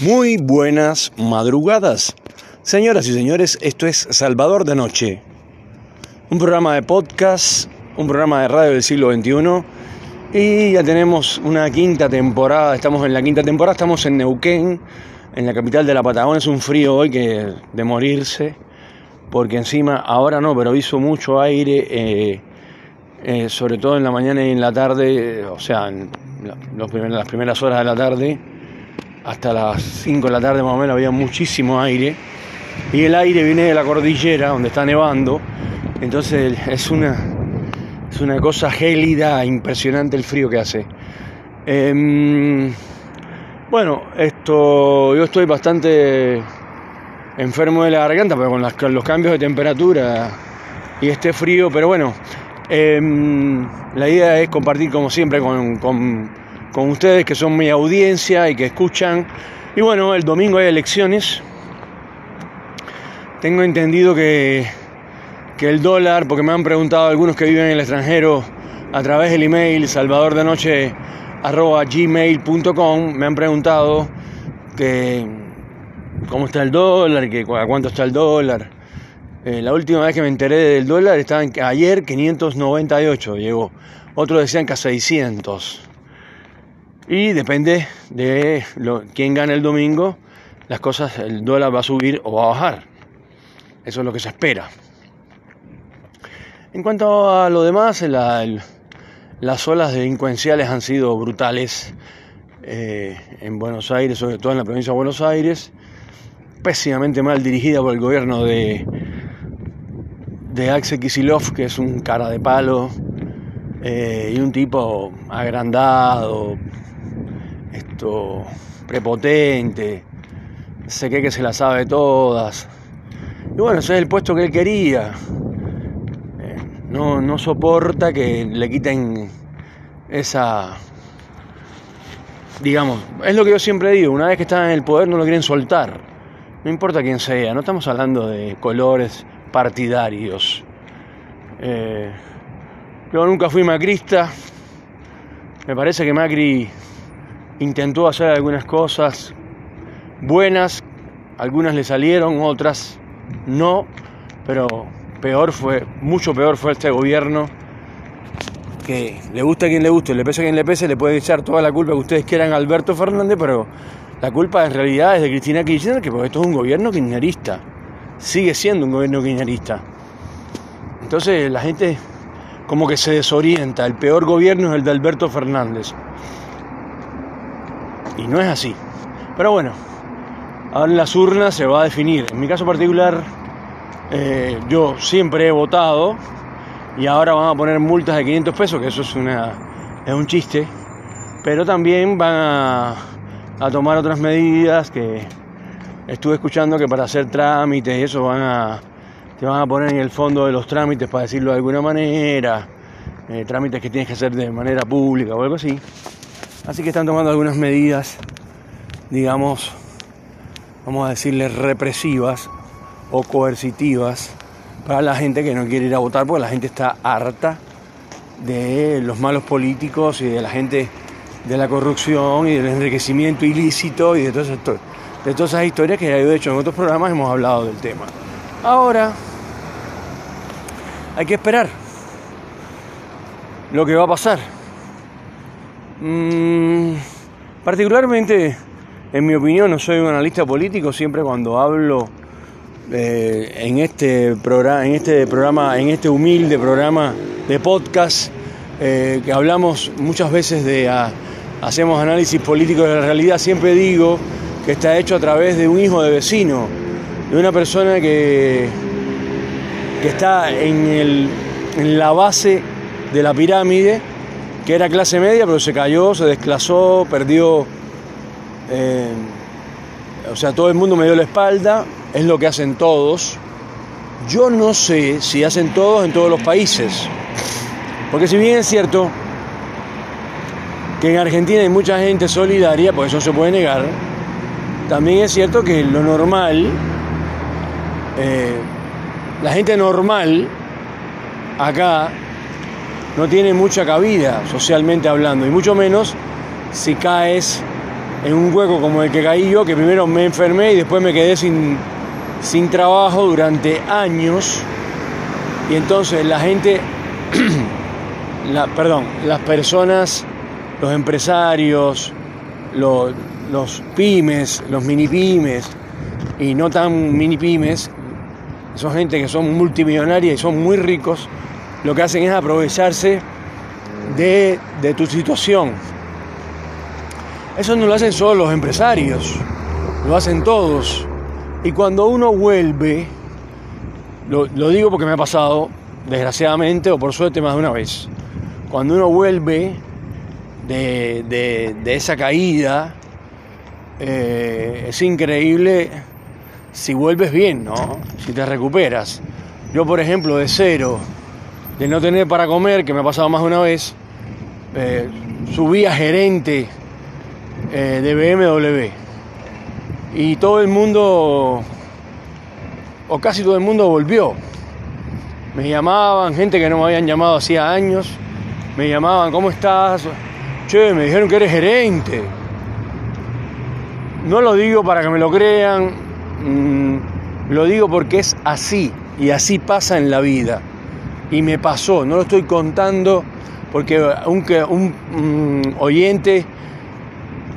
Muy buenas madrugadas. Señoras y señores, esto es Salvador de Noche. Un programa de podcast, un programa de radio del siglo XXI. Y ya tenemos una quinta temporada, estamos en la quinta temporada, estamos en Neuquén, en la capital de la Patagonia. Es un frío hoy que de morirse, porque encima, ahora no, pero hizo mucho aire, eh, eh, sobre todo en la mañana y en la tarde, o sea, en las primeras horas de la tarde hasta las 5 de la tarde más o menos había muchísimo aire y el aire viene de la cordillera donde está nevando, entonces es una, es una cosa gélida, impresionante el frío que hace. Em, bueno, esto yo estoy bastante enfermo de la garganta, pero con, los cambios de temperatura y este frío, pero bueno, em, la idea es compartir como siempre con con ustedes que son mi audiencia y que escuchan. Y bueno, el domingo hay elecciones. Tengo entendido que, que el dólar, porque me han preguntado algunos que viven en el extranjero a través del email salvadordenoche.gmail.com, me han preguntado que cómo está el dólar, que a cuánto está el dólar. Eh, la última vez que me enteré del dólar estaba ayer 598, llegó. Otros decían que a 600. Y depende de quién gane el domingo, las cosas, el dólar va a subir o va a bajar. Eso es lo que se espera. En cuanto a lo demás, las olas delincuenciales han sido brutales eh, en Buenos Aires, sobre todo en la provincia de Buenos Aires, pésimamente mal dirigida por el gobierno de, de Axel Kisilov, que es un cara de palo eh, y un tipo agrandado, esto prepotente, que, que se la sabe todas. Y bueno, ese es el puesto que él quería. Eh, no, no soporta que le quiten esa... Digamos, es lo que yo siempre digo, una vez que están en el poder no lo quieren soltar. No importa quién sea, no estamos hablando de colores partidarios. Eh, yo nunca fui macrista. Me parece que Macri intentó hacer algunas cosas buenas, algunas le salieron, otras no, pero peor fue, mucho peor fue este gobierno que le gusta a quien le guste, le pese a quien le pese, le puede echar toda la culpa que ustedes quieran a Alberto Fernández, pero la culpa en realidad es de Cristina Kirchner, que porque esto es un gobierno kirchnerista, sigue siendo un gobierno kirchnerista. Entonces la gente como que se desorienta, el peor gobierno es el de Alberto Fernández. Y no es así. Pero bueno, ahora en las urnas se va a definir. En mi caso particular, eh, yo siempre he votado y ahora van a poner multas de 500 pesos, que eso es, una, es un chiste. Pero también van a, tomar otras medidas que estuve escuchando que para hacer trámites y eso van a, te van a poner en el fondo de los trámites, para decirlo de alguna manera, eh, trámites que tienes que hacer de manera pública o algo así. Así que están tomando algunas medidas, digamos, vamos a decirle represivas o coercitivas para la gente que no quiere ir a votar porque la gente está harta de los malos políticos y de la gente de la corrupción y del enriquecimiento ilícito y de todas, esas, de todas esas historias que he hecho en otros programas hemos hablado del tema. Ahora hay que esperar lo que va a pasar. Mm, particularmente, en mi opinión, no soy un analista político, siempre cuando hablo eh, en, este programa, en este programa, en este humilde programa de podcast, eh, que hablamos muchas veces de, hacemos análisis político de la realidad, siempre digo que está hecho a través de un hijo de vecino, de una persona que, que está en, el, en la base de la pirámide, que era clase media, pero se cayó, se desclasó, perdió. Eh, o sea, todo el mundo me dio la espalda, es lo que hacen todos. Yo no sé si hacen todos en todos los países. Porque si bien es cierto que en Argentina hay mucha gente solidaria, pues eso se puede negar, también es cierto que lo normal, eh, la gente normal acá no tiene mucha cabida socialmente hablando, y mucho menos si caes en un hueco como el que caí yo, que primero me enfermé y después me quedé sin, sin trabajo durante años. Y entonces la gente, la, perdón, las personas, los empresarios, los, los pymes, los mini pymes y no tan mini pymes, son gente que son multimillonarias y son muy ricos, lo que hacen es aprovecharse de, de tu situación. Eso no lo hacen solo los empresarios, lo hacen todos. Y cuando uno vuelve, lo, digo porque me ha pasado, desgraciadamente o por suerte más de una vez, cuando uno vuelve de, esa caída, eh, es increíble si vuelves bien, ¿no? Si te recuperas. Yo, por ejemplo, de cero, de no tener para comer, que me ha pasado más de una vez, eh, subí a gerente eh, de BMW. Y todo el mundo, o casi todo el mundo volvió. Me llamaban, gente que no me habían llamado hacía años, me llamaban, ¿cómo estás? Che, me dijeron que eres gerente. No lo digo para que me lo crean, mm, lo digo porque es así y así pasa en la vida. Y me pasó, no lo estoy contando porque un, un mm, oyente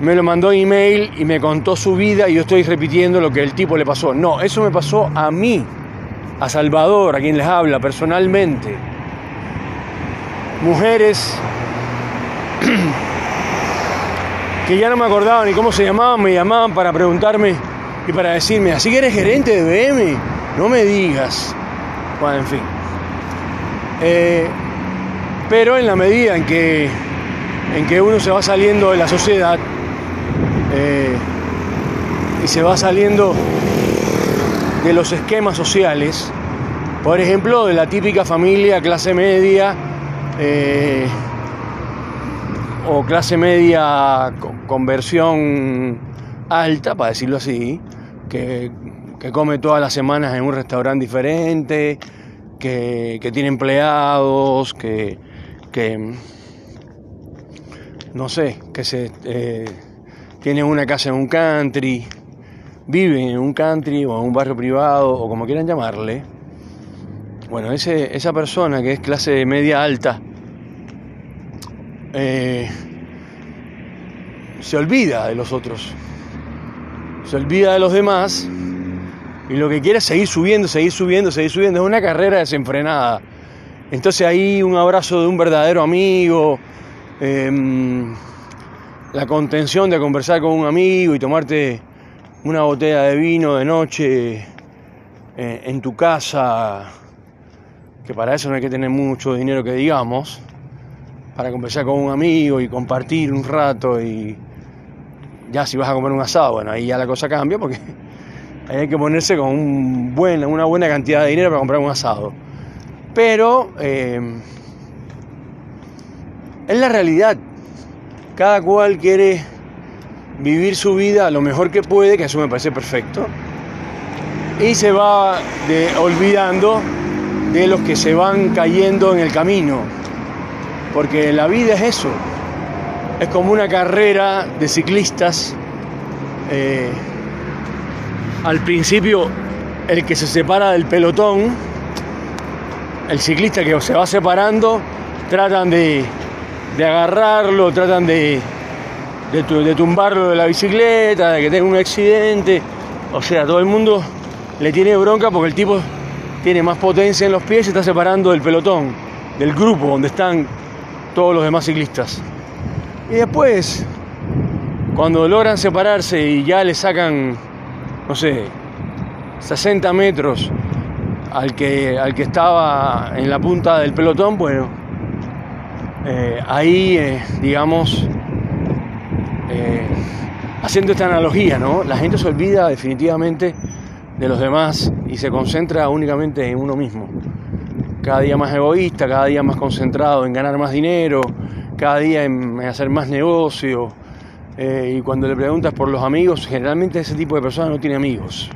me lo mandó email y me contó su vida y yo estoy repitiendo lo que el tipo le pasó. No, eso me pasó a mí, a Salvador, a quien les habla personalmente. Mujeres que ya no me acordaba ni cómo se llamaban, me llamaban para preguntarme y para decirme, así que eres gerente de BM, no me digas. Bueno, en fin. Eh, pero en la medida en que, en que uno se va saliendo de la sociedad, eh, y se va saliendo de los esquemas sociales, por ejemplo, de la típica familia clase media eh, o clase media conversión alta, para decirlo así, que, come todas las semanas en un restaurante diferente, que, tiene empleados, que, no sé, que se... Eh, tienen una casa en un country, viven en un country o en un barrio privado o como quieran llamarle, bueno, ese, esa persona que es clase media alta eh, se olvida de los otros, se olvida de los demás y lo que quiere es seguir subiendo, seguir subiendo, seguir subiendo. Es una carrera desenfrenada. Entonces ahí un abrazo de un verdadero amigo. Em, la contención de conversar con un amigo y tomarte una botella de vino de noche eh, en tu casa, que para eso no hay que tener mucho dinero que digamos, para conversar con un amigo y compartir un rato y ya si vas a comer un asado, bueno, ahí ya la cosa cambia porque hay que ponerse con un una buena cantidad de dinero para comprar un asado. Pero eh, es la realidad. Cada cual quiere vivir su vida lo mejor que puede, que eso me parece perfecto, y se va olvidando de los que se van cayendo en el camino, porque la vida es eso, es como una carrera de ciclistas. Eh, al principio, el que se separa del pelotón, el ciclista que se va separando, tratan de de agarrarlo, tratan de, de, tumbarlo de la bicicleta, de que tenga un accidente. O sea, todo el mundo le tiene bronca porque el tipo tiene más potencia en los pies y está separando del pelotón, del grupo donde están todos los demás ciclistas. Y después, cuando logran separarse y ya le sacan, no sé, 60 metros al que, al que estaba en la punta del pelotón, bueno, eh, ahí, eh, digamos, eh, haciendo esta analogía, ¿no? La gente se olvida definitivamente de los demás y se concentra únicamente en uno mismo. Cada día más egoísta, cada día más concentrado en ganar más dinero, cada día en, hacer más negocio. Y cuando le preguntas por los amigos, generalmente ese tipo de personas no tiene amigos.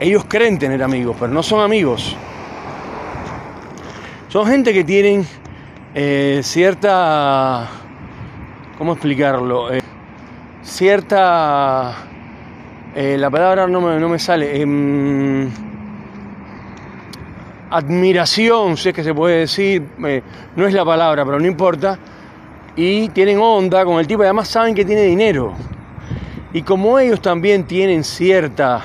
Ellos creen tener amigos, pero no son amigos. Son gente que tienen eh, cierta, ¿cómo explicarlo? Eh, cierta... Eh, la palabra no me, no me sale. Em, admiración, si es que se puede decir, eh, no es la palabra, pero no importa, y tienen onda con el tipo, y además saben que tiene dinero. Y como ellos también tienen cierta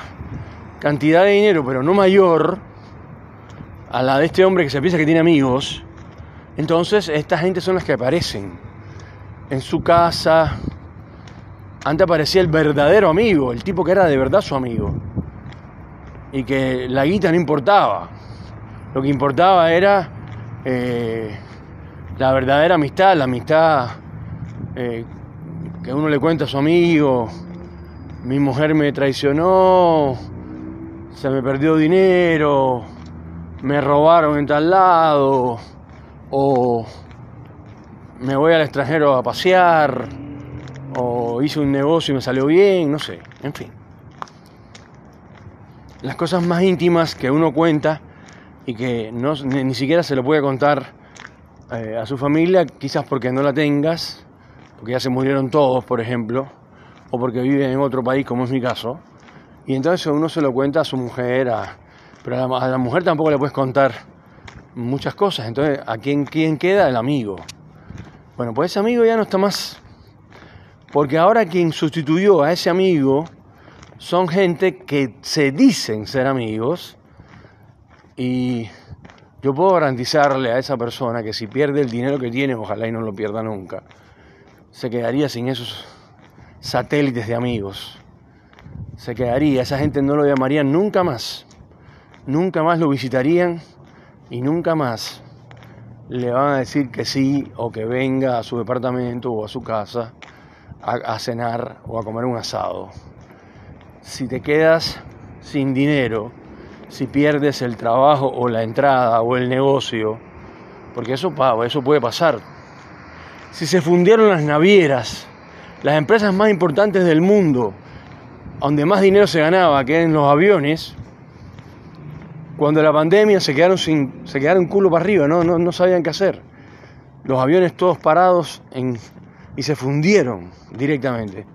cantidad de dinero, pero no mayor, a la de este hombre que se piensa que tiene amigos, entonces esta gente son las que aparecen en su casa. Antes aparecía el verdadero amigo, el tipo que era de verdad su amigo. Y que la guita no importaba. Lo que importaba era eh, la verdadera amistad, la amistad eh, que uno le cuenta a su amigo, mi mujer me traicionó, se me perdió dinero, me robaron en tal lado, o me voy al extranjero a pasear, o hice un negocio y me salió bien, no sé, en fin. Las cosas más íntimas que uno cuenta y que no, ni, siquiera se lo puede contar eh, a su familia, quizás porque no la tengas, porque ya se murieron todos, por ejemplo, o porque viven en otro país, como es mi caso, y entonces uno se lo cuenta a su mujer, pero a la, mujer tampoco le puedes contar muchas cosas, entonces ¿a quién, quién queda? El amigo. Bueno, pues ese amigo ya no está más, porque ahora quien sustituyó a ese amigo son gente que se dicen ser amigos, y yo puedo garantizarle a esa persona que si pierde el dinero que tiene, ojalá y no lo pierda nunca, se quedaría sin esos satélites de amigos. Se quedaría, esa gente no lo llamaría nunca más. Nunca más lo visitarían y nunca más le van a decir que sí o que venga a su departamento o a su casa a, a cenar o a comer un asado. Si te quedas sin dinero, si pierdes el trabajo o la entrada o el negocio, porque eso, eso puede pasar. Si se fundieron las navieras, las empresas más importantes del mundo, donde más dinero se ganaba que en los aviones, cuando la pandemia se quedaron sin, se quedaron culo para arriba, no, no, no sabían qué hacer. Los aviones todos parados y se fundieron directamente.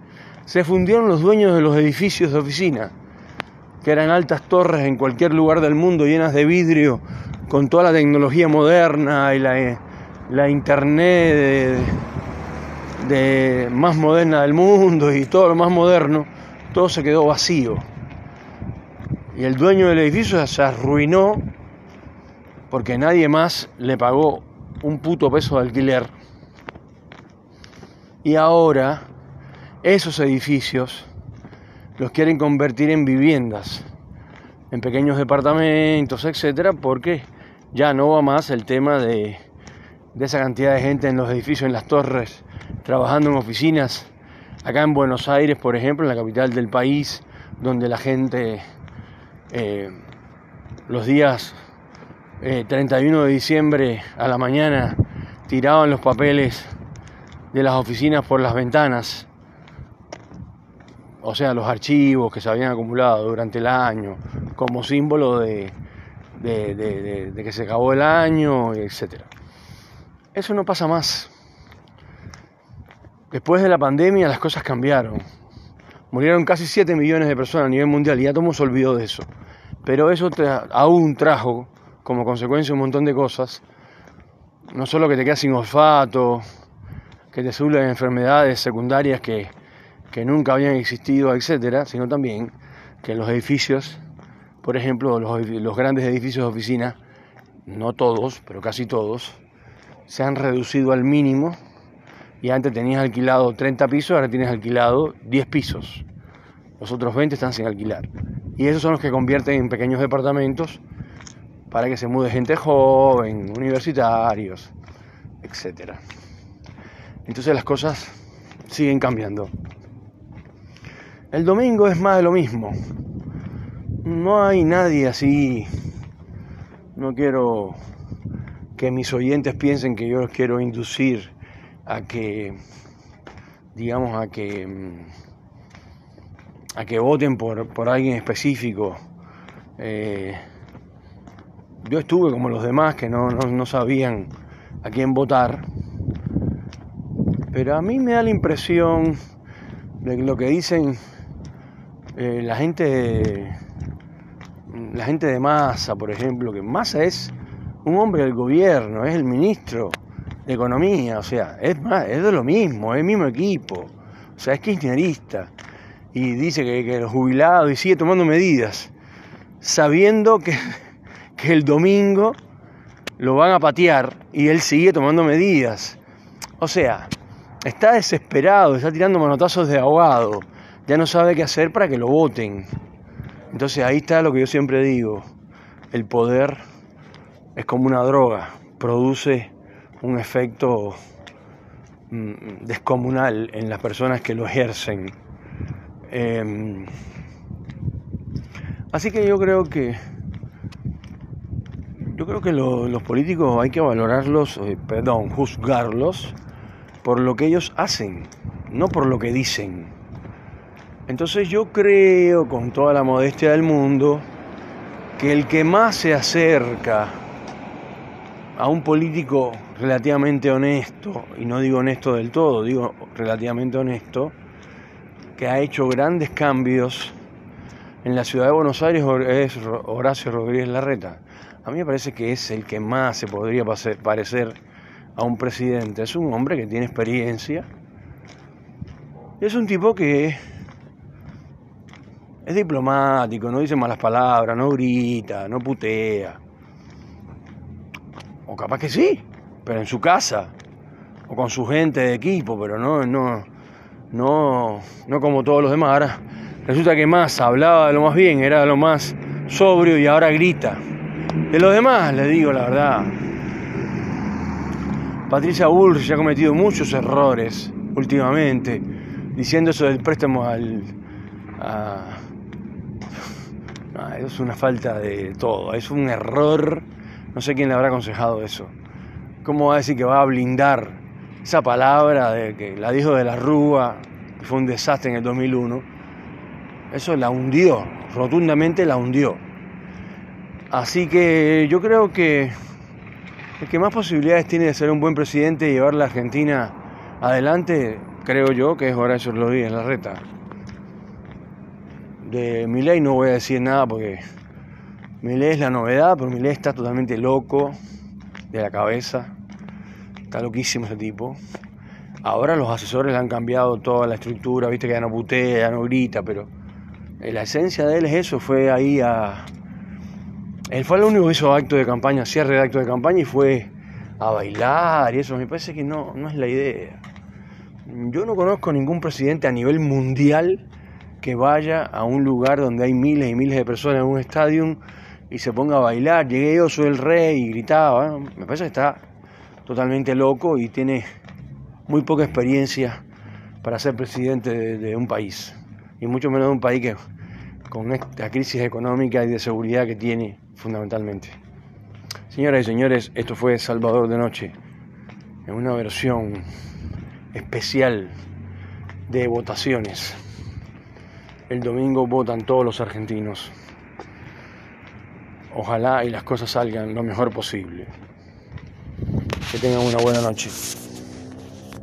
Se fundieron los dueños de los edificios de oficina que eran altas torres en cualquier lugar del mundo llenas de vidrio, con toda la tecnología moderna y la, internet de, más moderna del mundo y todo lo más moderno, todo se quedó vacío. Y el dueño del edificio se arruinó porque nadie más le pagó un puto peso de alquiler. Y ahora esos edificios los quieren convertir en viviendas, en pequeños departamentos, etcétera, porque ya no va más el tema de, esa cantidad de gente en los edificios, en las torres, trabajando en oficinas. Acá en Buenos Aires, por ejemplo, en la capital del país, donde la gente eh, los días 31 eh, de diciembre a la mañana tiraban los papeles de las oficinas por las ventanas o sea, los archivos que se habían acumulado durante el año, como símbolo de, que se acabó el año, etc. Eso no pasa más. Después de la pandemia las cosas cambiaron. Murieron casi 7 millones de personas a nivel mundial y ya todo se olvidó de eso. Pero eso aún trajo como consecuencia un montón de cosas. No solo que te quedas sin olfato, que te suelen enfermedades secundarias que, que nunca habían existido, etcétera, sino también que los edificios, por ejemplo, los, grandes edificios de oficina, no todos, pero casi todos, se han reducido al mínimo y antes tenías alquilado 30 pisos, ahora tienes alquilado 10 pisos. Los otros 20 están sin alquilar. Y esos son los que convierten en pequeños departamentos para que se mude gente joven, universitarios, etc. Entonces las cosas siguen cambiando. El domingo es más de lo mismo. No hay nadie así. No quiero que mis oyentes piensen que yo los quiero inducir a que, digamos, a que, a que voten por, por alguien específico. Eh, yo estuve como los demás que no, no, no sabían a quién votar, pero a mí me da la impresión lo que dicen eh, la gente la gente de Massa, por ejemplo, que Massa es un hombre del gobierno, es el ministro de Economía, o sea, es, es de lo mismo, es el mismo equipo, o sea, es kirchnerista y dice que, que los jubilados y sigue tomando medidas, sabiendo que, que el domingo lo van a patear y él sigue tomando medidas. O sea, está desesperado, está tirando manotazos de ahogado, ya no sabe qué hacer para que lo voten. Entonces ahí está lo que yo siempre digo, el poder es como una droga, produce un efecto mm, descomunal en las personas que lo ejercen. Em, así que yo creo que yo creo que los políticos hay que valorarlos, eh, perdón, juzgarlos por lo que ellos hacen, no por lo que dicen. Entonces yo creo, con toda la modestia del mundo, que el que más se acerca a un político relativamente honesto, y no digo honesto del todo, digo relativamente honesto, que ha hecho grandes cambios en la ciudad de Buenos Aires es Horacio Rodríguez Larreta. A mí me parece que es el que más se podría parecer a un presidente. Es un hombre que tiene experiencia. Es un tipo que es diplomático, no dice malas palabras, no grita, no putea. O capaz que sí, pero en su casa. O con su gente de equipo, pero no, no, no, no como todos los demás. Ahora resulta que más hablaba de lo más bien, era de lo más sobrio y ahora grita. De los demás, les digo la verdad, Patricia Bullrich ha cometido muchos errores últimamente, diciendo eso del préstamo al... es una falta de todo, es un error, no sé quién le habrá aconsejado eso. ¿Cómo va a decir que va a blindar esa palabra de que la dijo de la Rúa, que fue un desastre en el 2001? Eso la hundió, rotundamente la hundió. Así que yo creo que el que más posibilidades tiene de ser un buen presidente y llevar la Argentina adelante, creo yo, que es Horacio Rodríguez Larreta. De Milei no voy a decir nada porque Milei es la novedad, pero Milei está totalmente loco de la cabeza. Está loquísimo ese tipo. Ahora los asesores le han cambiado toda la estructura, viste que ya no putea, ya no grita, pero la esencia de él es eso, fue ahí a, él fue el único que hizo acto de campaña, cierre de acto de campaña y fue a bailar y eso. Me parece que no, no es la idea. Yo no conozco ningún presidente a nivel mundial que vaya a un lugar donde hay miles y miles de personas en un estadio y se ponga a bailar. Llegué yo, soy el rey y gritaba. Me parece que está totalmente loco y tiene muy poca experiencia para ser presidente de, de un país. Y mucho menos de un país que con esta crisis económica y de seguridad que tiene fundamentalmente. Señoras y señores, esto fue Salvador de Noche, en una versión especial de votaciones. El domingo votan todos los argentinos. Ojalá y las cosas salgan lo mejor posible. Que tengan una buena noche.